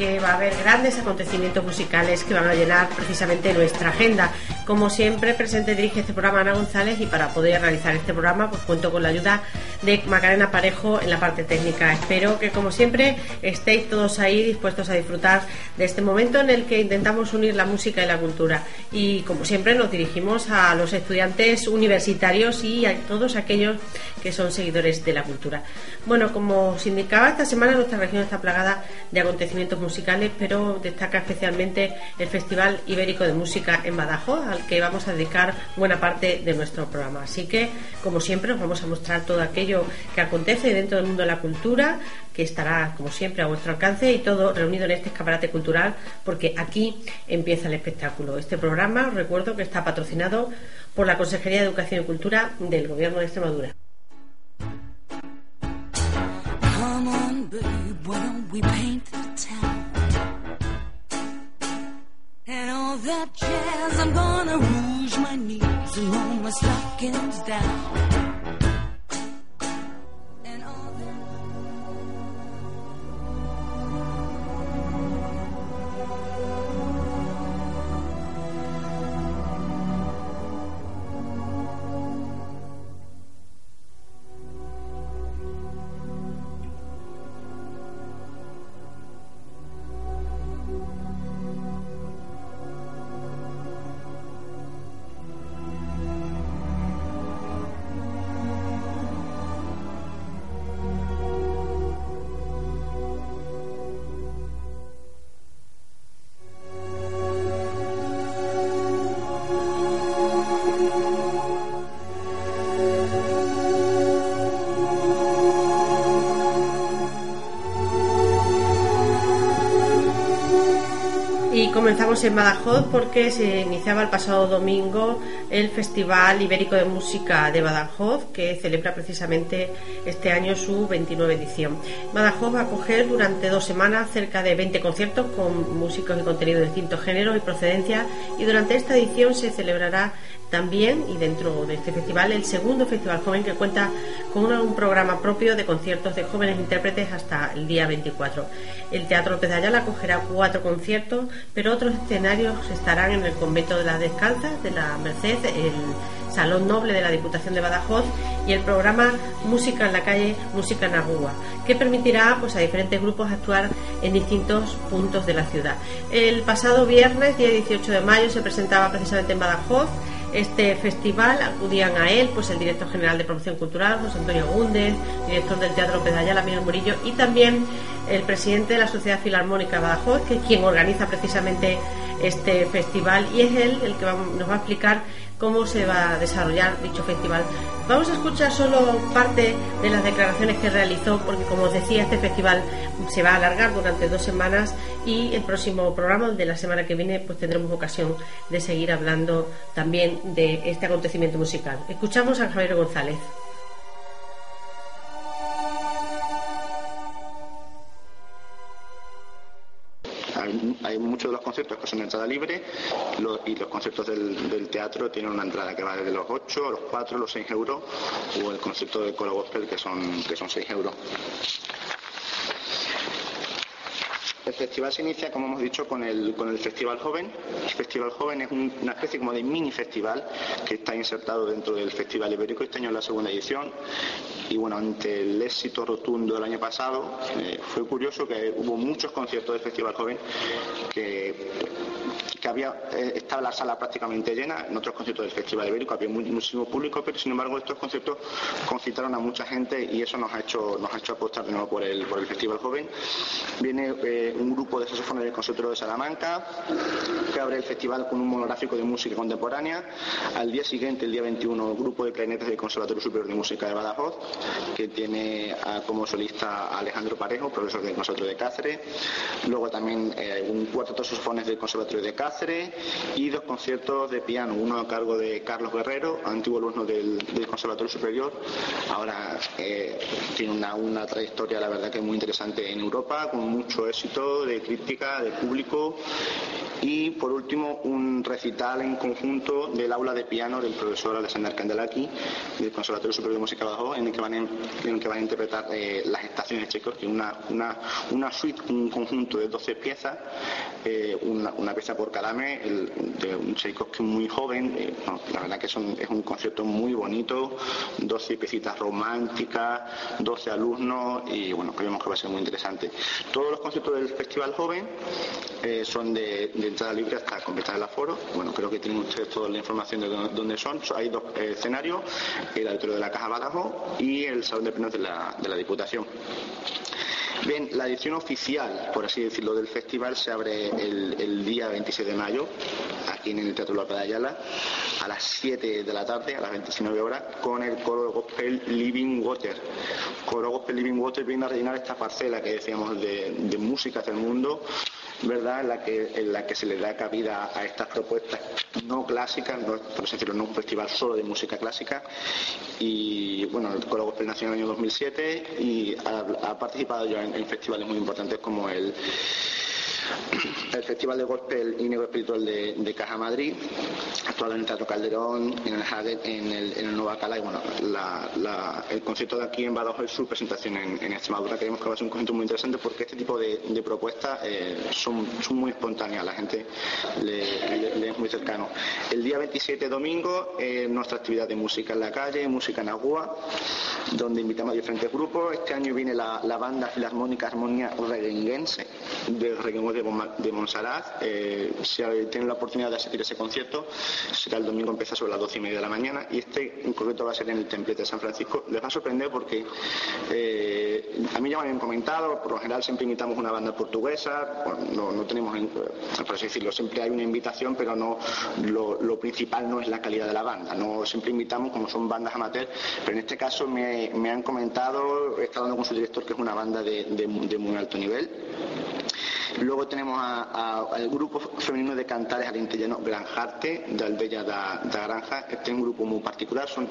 Porque va a haber grandes acontecimientos musicales que van a llenar precisamente nuestra agenda. Como siempre, presente dirige este programa Ana González y para poder realizar este programa pues cuento con la ayuda de Macarena Parejo en la parte técnica. Espero que como siempre estéis todos ahí dispuestos a disfrutar de este momento en el que intentamos unir la música y la cultura. Y como siempre nos dirigimos a los estudiantes universitarios y a todos aquellos que son seguidores de la cultura. Bueno, como os indicaba, esta semana nuestra región está plagada de acontecimientos musicales, pero destaca especialmente el Festival Ibérico de Música en Badajoz, al que vamos a dedicar buena parte de nuestro programa. Así que, como siempre, os vamos a mostrar todo aquello que acontece dentro del mundo de la cultura, que estará, como siempre, a vuestro alcance y todo reunido en este escaparate cultural, porque aquí empieza el espectáculo. Este programa, os recuerdo que está patrocinado por la Consejería de Educación y Cultura del Gobierno de Extremadura. Comenzamos en Badajoz porque se iniciaba el pasado domingo el Festival Ibérico de Música de Badajoz, que celebra precisamente este año su 29 edición. Badajoz va a acoger durante dos semanas cerca de 20 conciertos con músicos y contenidos de distintos géneros y procedencias y durante esta edición se celebrará también y dentro de este festival el segundo festival joven que cuenta con un programa propio de conciertos de jóvenes intérpretes hasta el día 24. El Teatro López de Ayala acogerá cuatro conciertos, pero otros escenarios estarán en el Convento de las Descalzas de la Merced, el Salón Noble de la Diputación de Badajoz y el programa Música en la calle, Música en Agua, que permitirá pues, a diferentes grupos actuar en distintos puntos de la ciudad. El pasado viernes, día 18 de mayo, se presentaba precisamente en Badajoz este festival acudían a él pues el director general de promoción cultural José Antonio Gúndez, director del Teatro Ayala, Miguel Murillo y también el presidente de la Sociedad Filarmónica Badajoz, que es quien organiza precisamente este festival y es él el que nos va a explicar cómo se va a desarrollar dicho festival. Vamos a escuchar solo parte de las declaraciones que realizó, porque como os decía, este festival se va a alargar durante dos semanas y el próximo programa, de la semana que viene, pues tendremos ocasión de seguir hablando también de este acontecimiento musical. Escuchamos a Javier González. Hay, muchos de los conciertos que son entrada libre y los conciertos del, del teatro tienen una entrada que va desde los 8, los 4, los 6 euros o el concierto de coro gospel que son, que son 6 euros. El festival se inicia, como hemos dicho, con el, con el Festival Joven. El Festival Joven es un- una especie como de mini festival que está insertado dentro del Festival Ibérico. Este año es la segunda edición. Y bueno, ante el éxito rotundo del año pasado, eh, fue curioso que hubo muchos conciertos del Festival Joven que, que había, eh, estaba la sala prácticamente llena. En otros conciertos del Festival Ibérico había mu- muchísimo público, pero sin embargo estos conciertos concitaron a mucha gente y eso nos ha hecho, nos ha hecho apostar de nuevo por el, por el Festival Joven. Viene eh, un grupo de saxofones del Conservatorio de Salamanca que abre el festival con un monográfico de música contemporánea. Al día siguiente, el día 21, el grupo de clarinetes del Conservatorio Superior de Música de Badajoz, que tiene como solista a Alejandro Parejo, profesor del Conservatorio de Cáceres. Luego también eh, un cuarteto de saxofones del Conservatorio de Cáceres y dos conciertos de piano, uno a cargo de Carlos Guerrero, antiguo alumno del, Conservatorio Superior. Ahora eh, tiene una, una trayectoria, la verdad, que es muy interesante en Europa, con mucho éxito de crítica, de público. Y por último, un recital en conjunto del aula de piano del profesor Alexander Candelaki del Conservatorio Superior de Música de Badajoz, en el que van a, en el que van a interpretar eh, las estaciones de Tchaikovsky, una, una, una suite, un conjunto de 12 piezas, eh, una, pieza por cada mes, el- de un Tchaikovsky muy joven. eh, la verdad que es un concierto muy bonito, 12 piecitas románticas, 12 alumnos y bueno, creemos que va a ser muy interesante. Todos los conciertos del Festival Joven son de entrada libre hasta completar el aforo. Bueno, creo que tienen ustedes toda la información de dó- dónde son. So- Hay dos escenarios, el auditorio de la Caja Badajoz y el Salón de Plenos de la, de la Diputación. Bien, la edición oficial, por así decirlo, del festival se abre el, día 26 de mayo, aquí en el Teatro López de a las 7 de la tarde, a las 29 horas, con el coro gospel Living Water. Coro gospel Living Water viene a rellenar esta parcela que decíamos de, de músicas del mundo, ¿verdad? En la, que, en la que se le da cabida a estas propuestas no clásicas, no, por así decirlo, no un festival solo de música clásica. Y bueno, el Coro Gospel nació en el año 2007 y ha, participado ya en festivales muy importantes como el el Festival de Gospel y Negro Espiritual de, Caja Madrid, actuado en el Teatro Calderón, en el Haggett, en el, Nueva Cala y bueno, el concierto de aquí en Badajoz es su presentación en, Extremadura. Creemos que va a ser un concierto muy interesante porque este tipo de, propuestas eh, son, muy espontáneas, la gente le, es muy cercano. El día 27 domingo, eh, nuestra actividad de música en la calle, música en Agua, donde invitamos a diferentes grupos. Este año viene la, banda filarmónica Armonía Reguenguense de, Bon- de Montserrat. Eh, si tienen la oportunidad de asistir a ese concierto, será el domingo, empieza sobre las doce y media de la mañana y este en concreto va a ser en el templete de San Francisco. Les va a sorprender porque eh, a mí ya me habían comentado, por lo general siempre invitamos una banda portuguesa, no, no tenemos, en- por así decirlo, siempre hay una invitación, pero no lo, principal no es la calidad de la banda. No siempre invitamos como son bandas amateurs, pero en este caso me, han comentado, he estado hablando con su director que es una banda de muy alto nivel. Luego tenemos al grupo femenino de cantares alintellano Granjarte, de Aldella da, da Granja. Este es un grupo muy particular, son,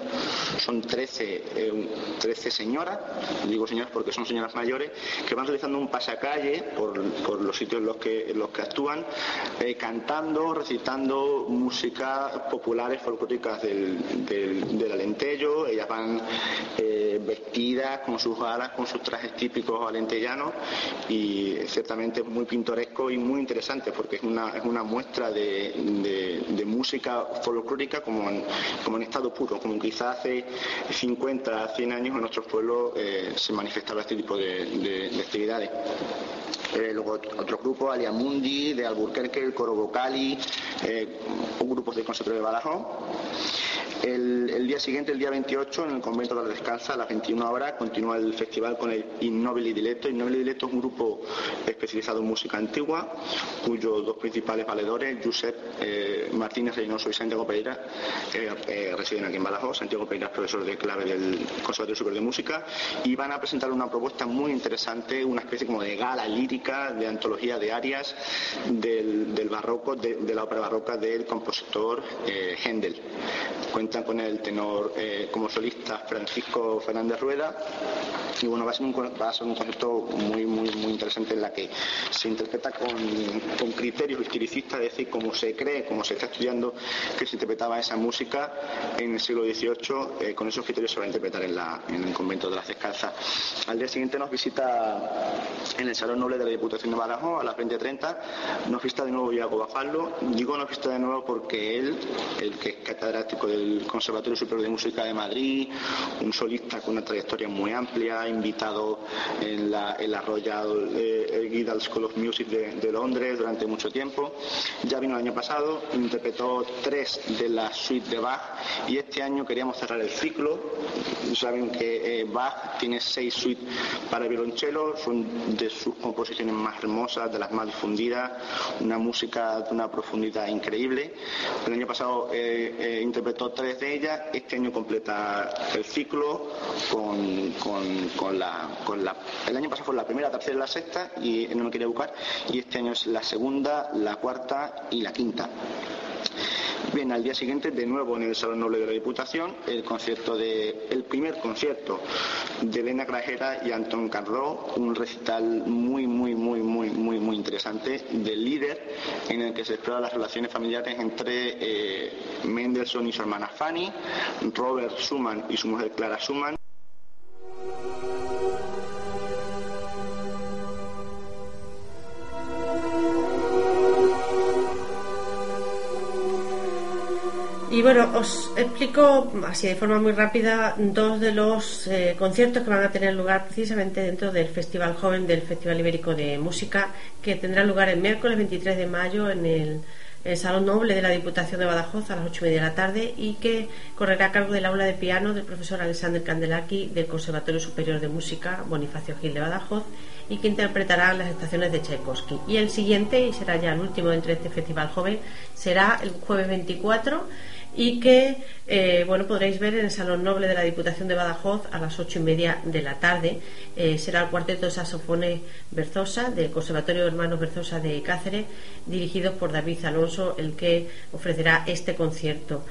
son 13, eh, un- 13 señoras, digo señoras porque son señoras mayores, que van realizando un pasacalle por, por los sitios en los que, los que actúan, eh, cantando, recitando música populares folclóricas del, del, del. Ellas van eh, vestidas con sus alas, con sus trajes típicos alentellanos y ciertamente muy pintoresco y muy interesante porque es una, es una muestra de, de- música folclórica como en, como en estado puro, como quizás hace 50, 100 años en nuestros pueblos eh, se manifestaba este tipo de, de- de actividades. Eh, luego ot- otro grupo, Aliamundi, de Alburquerque, el Coro Vocali, eh, un grupo del Conservatorio de Badajoz. El, día siguiente, el día 28, en el convento de la Descansa, a las 21 horas, continúa el festival con el Innobili Diletto. Innobili Diletto es un grupo especializado en música antigua, cuyos dos principales valedores, Josep eh, Martínez Reynoso y Santiago Pereira, eh, eh, residen aquí en Badajoz. Santiago Pereira es profesor de clave del Conservatorio Superior de Música y van a presentar una propuesta muy interesante, una especie como de gala lírica, de antología de arias del, del barroco, de, de la ópera barroca del compositor eh, Händel. Cuentan con el tenor eh, como solista Francisco Fernández Rueda Y bueno, va a ser un, va a ser un concierto muy, muy, muy interesante en la que se interpreta con, con criterios historicistas, es decir, como se cree, como se está estudiando que se interpretaba esa música en el siglo XVIII, eh, con esos criterios se va a interpretar en, la, en el convento de las Descalzas. Al día siguiente nos visita en el Salón Noble de la Diputación de Badajoz a las 20.30, nos visita de nuevo Iago Bafaldo. Digo nos visita de nuevo porque él, el que es catedrático del Conservatorio Superior de Música de Madrid, un solista con una trayectoria muy amplia, invitado en la, en la Royal eh, Guildhall School of Music de, de Londres durante mucho tiempo. Ya vino el año pasado, interpretó tres de la suite de Bach y este año queríamos cerrar el ciclo. Saben que eh, Bach tiene seis suites para violonchelo, son de sus composiciones más hermosas, de las más difundidas, una música de una profundidad increíble. El año pasado eh, eh, interpretó tres de ellas, este año completa el ciclo con, la, con la... El año pasado fue la primera, la tercera y la sexta, y no me quería buscar, y este año es la segunda, la cuarta y la quinta. Bien, al día siguiente, de nuevo en el Salón Noble de la Diputación, el concierto de, el primer concierto de Elena Grajera y Antón Carró, un recital muy, muy, muy, muy, muy, muy interesante del líder, en el que se exploran las relaciones familiares entre eh, Mendelssohn y su hermana Fanny, Robert Schumann y su mujer Clara Schumann. Y bueno, os explico así de forma muy rápida dos de los eh, conciertos que van a tener lugar precisamente dentro del Festival Joven del Festival Ibérico de Música, que tendrá lugar el miércoles 23 de mayo en el, el Salón Noble de la Diputación de Badajoz a las 8 y media de la tarde y que correrá a cargo del aula de piano del profesor Alexander Candelaki del Conservatorio Superior de Música Bonifacio Gil de Badajoz y que interpretará las estaciones de Tchaikovsky. Y el siguiente, y será ya el último dentro de este Festival Joven, será el jueves 24 y que eh, bueno podréis ver en el Salón Noble de la Diputación de Badajoz a las ocho y media de la tarde. Eh, será el cuarteto de saxofones Berzosa del Conservatorio Hermanos Berzosa de Cáceres, dirigido por David Alonso, el que ofrecerá este concierto.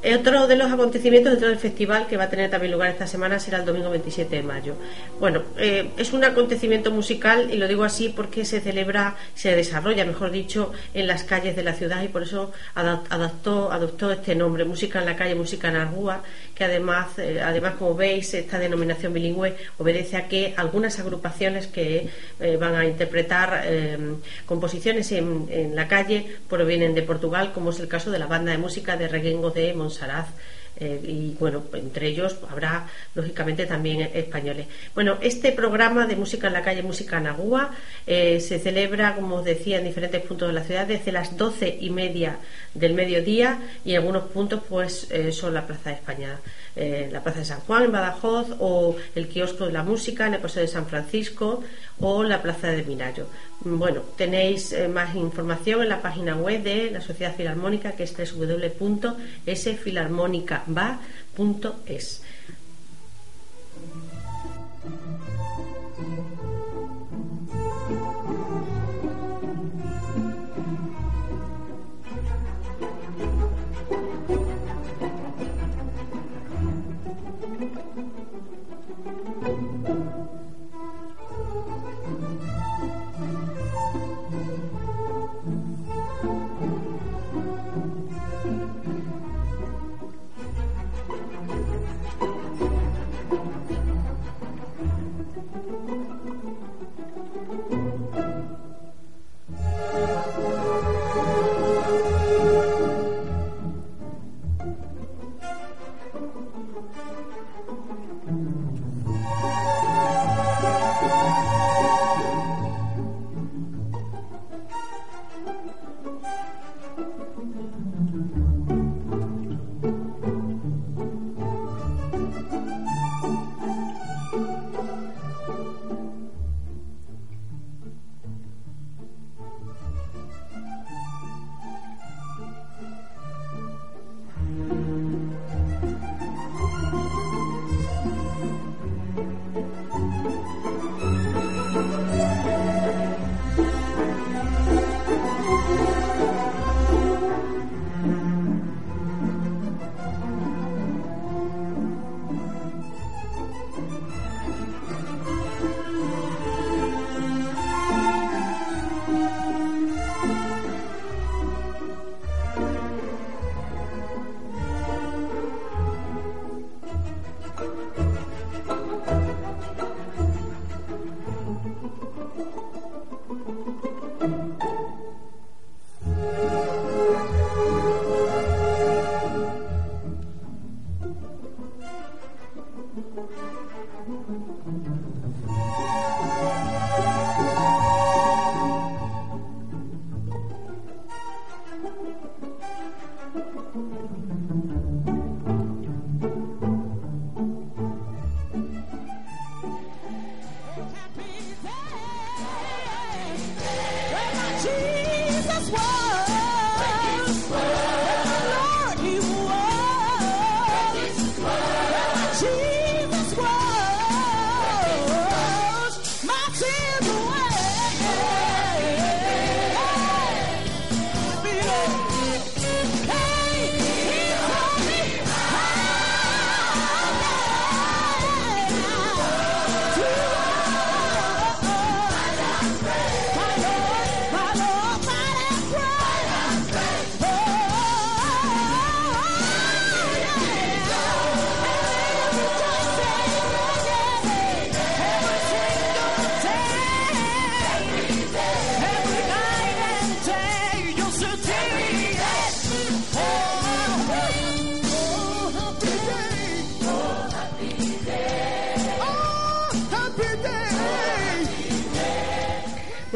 Otro de los acontecimientos dentro del festival que va a tener también lugar esta semana será el domingo 27 de mayo. Bueno, eh, es un acontecimiento musical y lo digo así porque se celebra, se desarrolla, mejor dicho, en las calles de la ciudad y por eso adoptó este nombre, Música en la calle, Música en Argúa, que además, eh, además como veis, esta denominación bilingüe obedece a que algunas agrupaciones que eh, van a interpretar composiciones en, la calle provienen de Portugal, como es el caso de la banda de música de Reguengo de Monsaraz. Eh, y bueno, entre ellos habrá lógicamente también españoles. Bueno, este programa de música en la calle, música en Agua, eh, se celebra, como os decía, en diferentes puntos de la ciudad desde las doce y media del mediodía y en algunos puntos pues eh, son la Plaza de España, eh, la Plaza de San Juan en Badajoz o el kiosco de la música en el Paseo de San Francisco o la Plaza de Minayo. Bueno, tenéis eh, más información en la página web de la Sociedad Filarmónica que es www.sfilarmonicaba.es.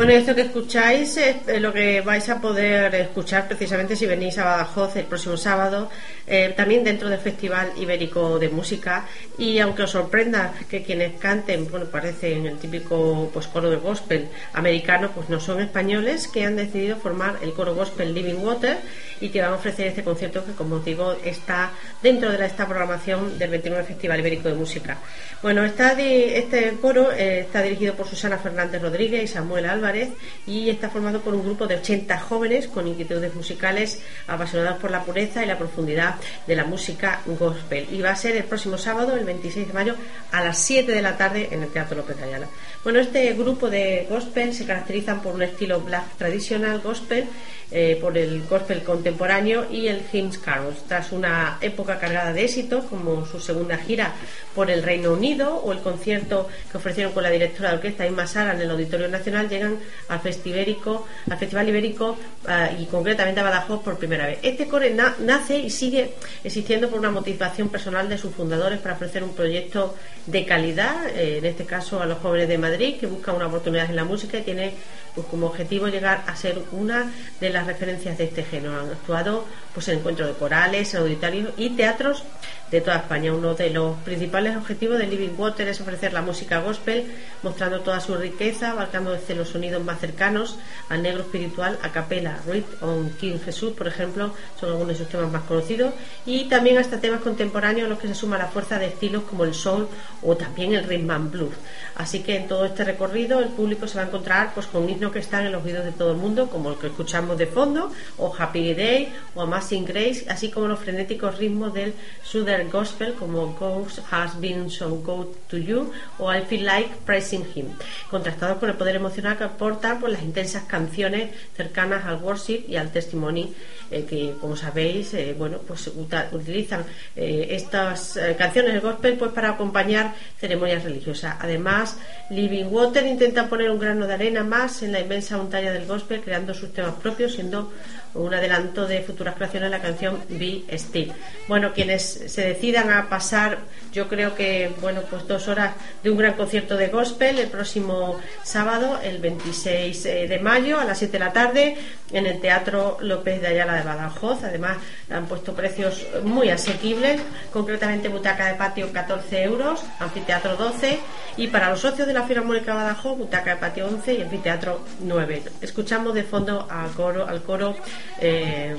Bueno, esto que escucháis es lo que vais a poder escuchar precisamente si venís a Badajoz el próximo sábado, eh, también dentro del Festival Ibérico de Música. Y aunque os sorprenda que quienes canten, bueno, parecen el típico pues, coro de gospel americano, pues no son españoles que han decidido formar el coro gospel Living Water y que van a ofrecer este concierto que, como os digo, está dentro de esta programación del 29 Festival Ibérico de Música. Bueno, está este coro eh, está dirigido por Susana Fernández Rodríguez y Samuel Álvarez y está formado por un grupo de 80 jóvenes con inquietudes musicales apasionados por la pureza y la profundidad de la música gospel. Y va a ser el próximo sábado, el 26 de mayo, a las 7 de la tarde en el Teatro López Ayala. Bueno, este grupo de gospel se caracterizan por un estilo black tradicional gospel eh, por el gospel contemporáneo y el hymns carols. Tras una época cargada de éxito, como su segunda gira por el Reino Unido o el concierto que ofrecieron con la directora de orquesta Inma Sara en el Auditorio Nacional, llegan al, Festivérico, al Festival Ibérico eh, y concretamente a Badajoz por primera vez. Este core nace y sigue existiendo por una motivación personal de sus fundadores para ofrecer un proyecto de calidad, eh, en este caso a los jóvenes de Madrid que buscan una oportunidad en la música y tiene pues como objetivo llegar a ser una de las referencias de este género. Han actuado pues en encuentros de corales, auditorios y teatros de toda España. Uno de los principales objetivos de Living Water es ofrecer la música gospel, mostrando toda su riqueza, abarcando desde los sonidos más cercanos al negro espiritual, a capela, Ruiz o King Jesús, por ejemplo, son algunos de sus temas más conocidos, y también hasta temas contemporáneos a los que se suma la fuerza de estilos como el soul o también el rhythm and blues. Así que en todo este recorrido el público se va a encontrar pues con himnos que están en los oídos de todo el mundo, como el que escuchamos de fondo, o Happy Day, o Amazing Grace, así como los frenéticos ritmos del Southern Gospel, como Ghost Has Been So Good to You, o I Feel Like Praising Him, contrastados con el poder emocional que aportan por las intensas canciones cercanas al worship y al testimony eh, que como sabéis eh, bueno pues utilizan eh, estas canciones del gospel pues para acompañar ceremonias religiosas. Además Living Water intenta poner un grano de arena más en la inmensa montaña del gospel creando sus temas propios siendo un adelanto de futuras creaciones de la canción Be Still. Bueno, quienes se decidan a pasar, yo creo que, bueno, pues dos horas de un gran concierto de gospel el próximo sábado, el 26 de mayo, a las 7 de la tarde, en el Teatro López de Ayala de Badajoz. Además, han puesto precios muy asequibles, concretamente butaca de patio 14 euros, anfiteatro 12 y para los socios de la Filarmónica Badajoz, butaca de patio 11 y anfiteatro 9. Escuchamos de fondo al coro, al coro, eh,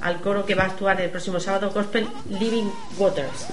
al coro que va a actuar el próximo sábado, Gospel Living Waters.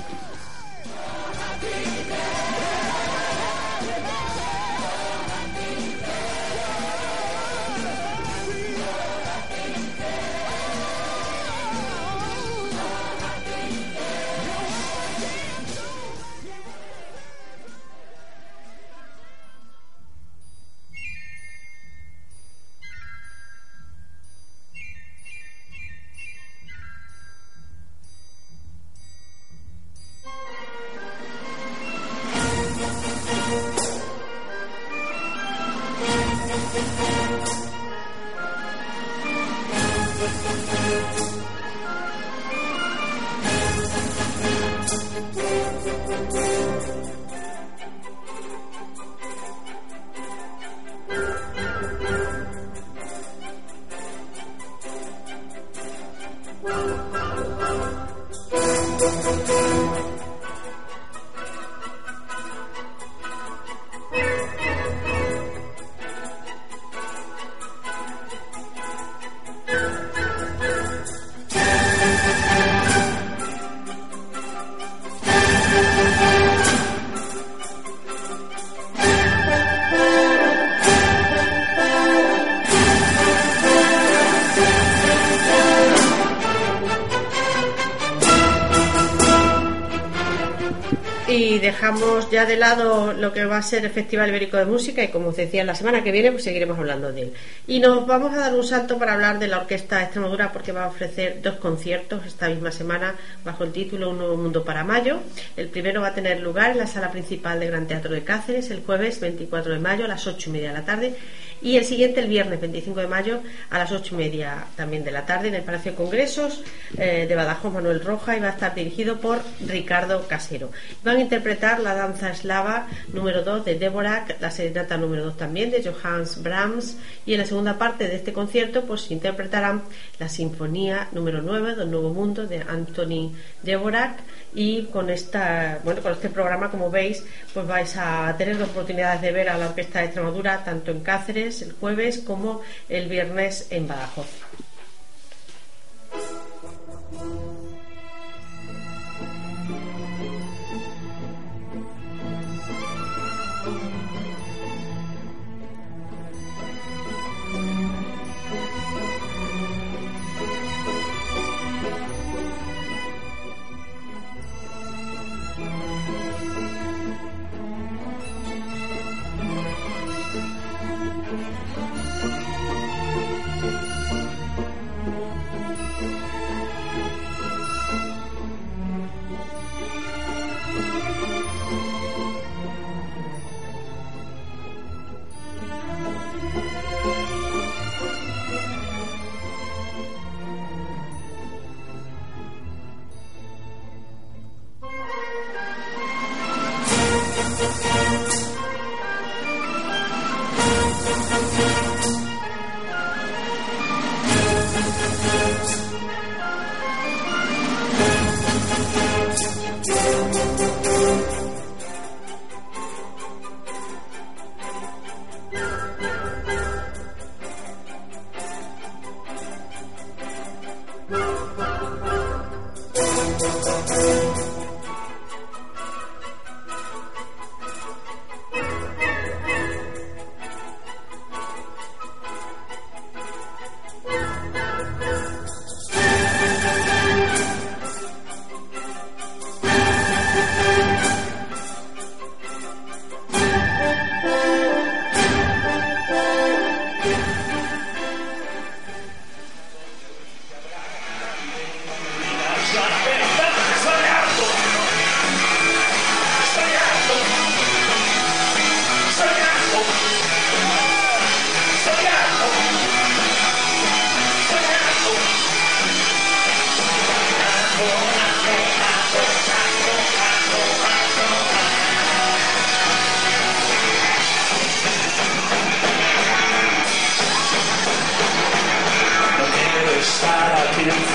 ya de lado lo que va a ser el Festival Ibérico de Música y como os decía, la semana que viene pues seguiremos hablando de él. Y nos vamos a dar un salto para hablar de la Orquesta de Extremadura porque va a ofrecer dos conciertos esta misma semana bajo el título Un nuevo mundo para mayo. El primero va a tener lugar en la sala principal del Gran Teatro de Cáceres el jueves 24 de mayo a las 8 y media de la tarde y el siguiente el viernes 25 de mayo a las 8 y media también de la tarde en el Palacio de Congresos eh, de Badajoz Manuel Roja y va a estar dirigido por Ricardo Casero. Van a interpretar la danza eslava número 2 de Dvorak, la serenata número 2 también de Johannes Brahms y en la segunda parte de este concierto pues interpretarán la sinfonía número 9 del Nuevo Mundo de Anthony Dvorak y con esta bueno con este programa como veis pues vais a tener la oportunidad de ver a la Orquesta de Extremadura tanto en Cáceres el jueves como el viernes en Badajoz.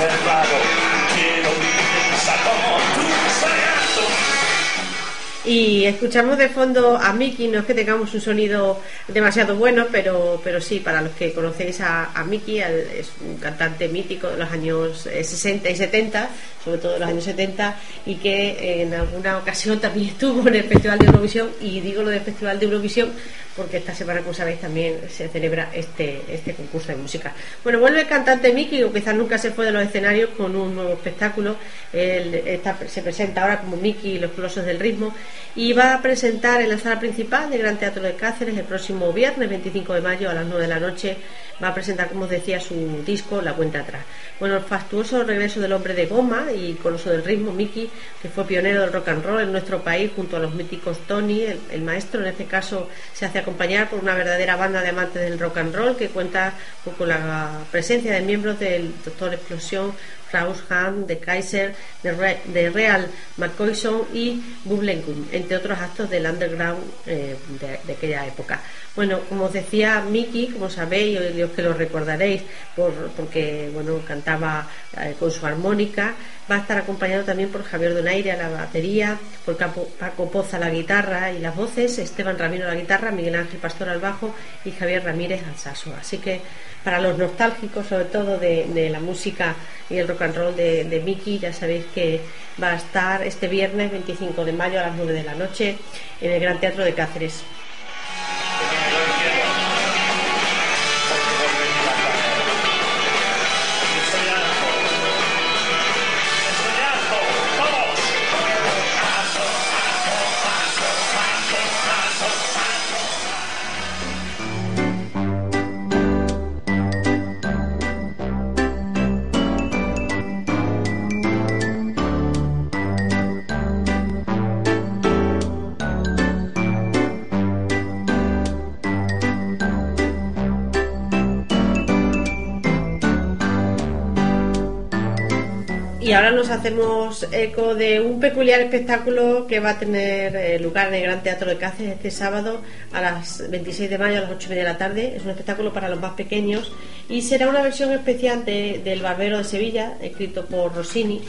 Reservado. Y escuchamos de fondo a Mickey, no es que tengamos un sonido demasiado bueno, pero, pero sí, para los que conocéis a, a Mickey, es un cantante mítico de los años 60 y 70, sobre todo de los años 70, y que en alguna ocasión también estuvo en el Festival de Eurovisión, y digo lo del Festival de Eurovisión porque esta semana, como sabéis, también se celebra este, este concurso de música. Bueno, vuelve el cantante Mickey, o quizás nunca se fue de los escenarios con un nuevo espectáculo. Él está, se presenta ahora como Mickey y los colosos del ritmo y va a presentar en la sala principal del Gran Teatro de Cáceres el próximo viernes 25 de mayo a las 9 de la noche. Va a presentar, como os decía, su disco La Cuenta Atrás. Bueno, el fastuoso regreso del hombre de goma y coloso del ritmo, Mickey, que fue pionero del rock and roll en nuestro país junto a los míticos Tony, el, maestro, en este caso se hace acompañar por una verdadera banda de amantes del rock and roll que cuenta con la presencia de miembros del Doctor Explosión, Klaus Hahn, de Kaiser, de, Real McCoyson y Bublenkum, entre otros actos del underground eh, de, aquella época. Bueno, como os decía Mickey, como sabéis, y os que lo recordaréis, por, porque bueno, cantaba eh, con su armónica, va a estar acompañado también por Javier Donaire a la batería, por Paco Poza a la guitarra y las voces, Esteban Ramiro a la guitarra, Miguel Ángel Pastor al bajo y Javier Ramírez al saxo. Así que para los nostálgicos, sobre todo de, la música y el rock roll de, de Mickey, ya sabéis que va a estar este viernes 25 de mayo a las 9 de la noche en el Gran Teatro de Cáceres. Y ahora nos hacemos eco de un peculiar espectáculo que va a tener eh, lugar en el Gran Teatro de Cáceres este sábado a las 26 de mayo a las 8 y media de la tarde. Es un espectáculo para los más pequeños y será una versión especial de, del Barbero de Sevilla, escrito por Rossini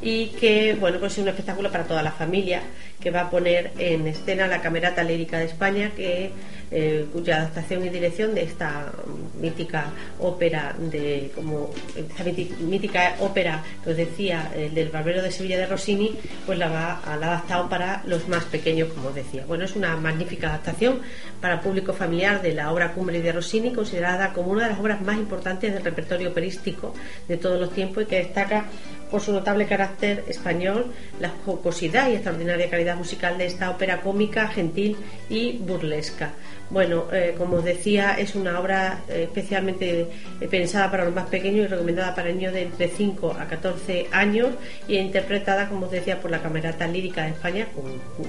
y que bueno pues es un espectáculo para toda la familia que va a poner en escena la Camerata Lírica de España que eh, cuya adaptación y dirección de esta mítica ópera de como esta míti- mítica ópera que decía el del Barbero de Sevilla de Rossini pues la va la ha adaptado para los más pequeños como decía. Bueno es una magnífica adaptación para público familiar de la obra Cumbre de Rossini considerada como una de las obras más importantes del repertorio operístico de todos los tiempos y que destaca por su notable carácter español, la jocosidad y extraordinaria calidad musical de esta ópera cómica, gentil y burlesca. Bueno, eh, como decía, es una obra eh, especialmente eh, pensada para los más pequeños y recomendada para niños de entre 5 a 14 años y interpretada, como os decía, por la Camerata Lírica de España, con,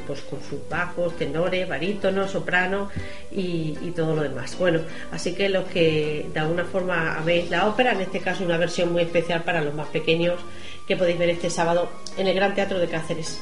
pues, con sus bajos, tenores, barítonos, sopranos y, todo lo demás. Bueno, así que los que de alguna forma veis la ópera, en este caso una versión muy especial para los más pequeños que podéis ver este sábado en el Gran Teatro de Cáceres.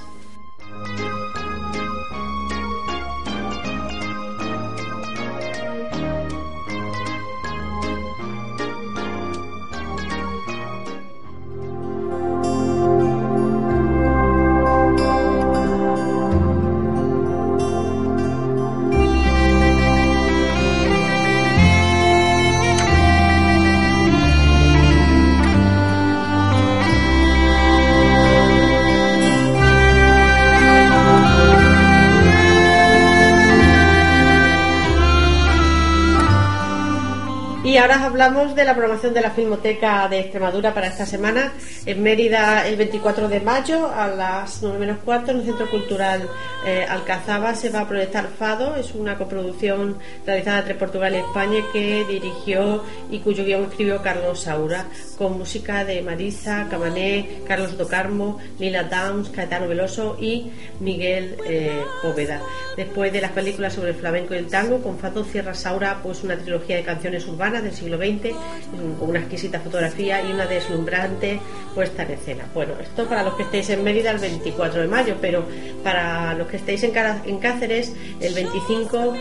Y ahora hablamos de la programación de la Filmoteca de Extremadura para esta semana. En Mérida, el 24 de mayo, a las 9 menos cuarto, en el Centro Cultural eh, Alcazaba, se va a proyectar Fado. Es una coproducción realizada entre Portugal y España que dirigió y cuyo guion escribió Carlos Saura, con música de Marisa, Camané, Carlos Docarmo, Lila Downs, Caetano Veloso y Miguel eh. Después de las películas sobre el flamenco y el tango, con Fado cierra Saura pues una trilogía de canciones urbanas del siglo XX, mm, con una exquisita fotografía y una deslumbrante puesta en escena. Bueno, esto para los que estéis en Mérida el 24 de mayo, pero para los que estéis en Cáceres el 25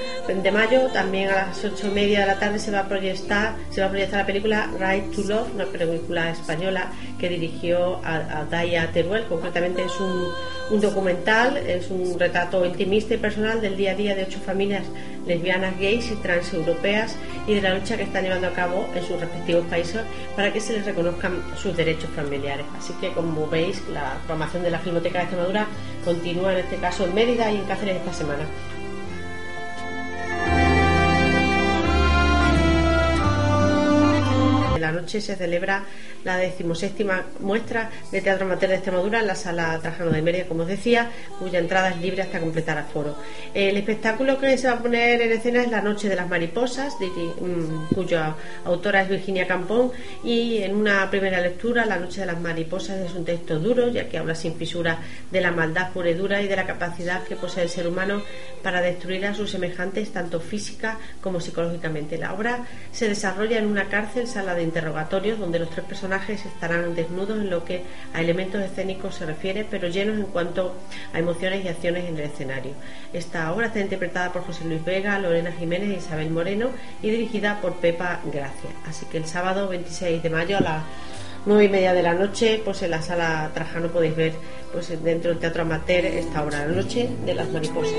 de mayo, también a las 8 y media de la tarde se va a proyectar, se va a proyectar la película Right to Love, una película española que dirigió a, a Daya Teruel, concretamente es un, un documental, es un retrato intimista y personal del día a día de ocho familias lesbianas, gays y transeuropeas y de la lucha que están llevando a cabo en sus respectivos países para que se les reconozcan sus derechos familiares. Así que, como veis, la programación de la Filmoteca de Extremadura continúa en este caso en Mérida y en Cáceres esta semana. Noche se celebra la decimoséptima muestra de Teatro Amateur de Extremadura en la Sala Trajano de Mérida, como os decía, cuya entrada es libre hasta completar aforo. El espectáculo que se va a poner en escena es La Noche de las Mariposas, diri- mm, cuya autora es Virginia Campón, y en una primera lectura, La Noche de las Mariposas es un texto duro, ya que habla sin fisura de la maldad pura y dura y de la capacidad que posee el ser humano para destruir a sus semejantes tanto física como psicológicamente. La obra se desarrolla en una cárcel, sala de interrogatorios, donde los tres personajes estarán desnudos en lo que a elementos escénicos se refiere, pero llenos en cuanto a emociones y acciones en el escenario. Esta obra está interpretada por José Luis Vega, Lorena Jiménez e Isabel Moreno y dirigida por Pepa Gracia. Así que el sábado 26 de mayo a las nueve y media de la noche, pues en la sala Trajano podéis ver pues dentro del Teatro Amateur esta obra, La Noche de las Mariposas.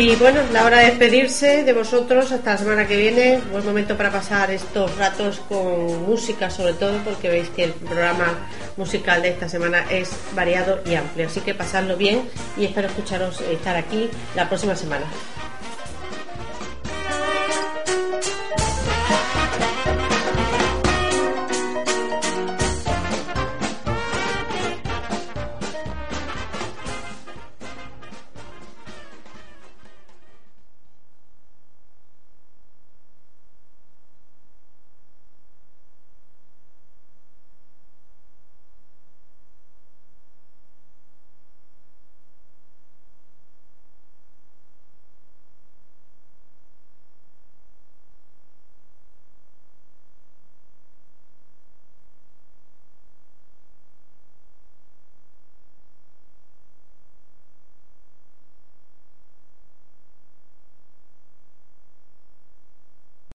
Y bueno, la hora de despedirse de vosotros hasta la semana que viene. Buen momento para pasar estos ratos con música, sobre todo porque veis que el programa musical de esta semana es variado y amplio. Así que pasadlo bien y espero escucharos estar aquí la próxima semana.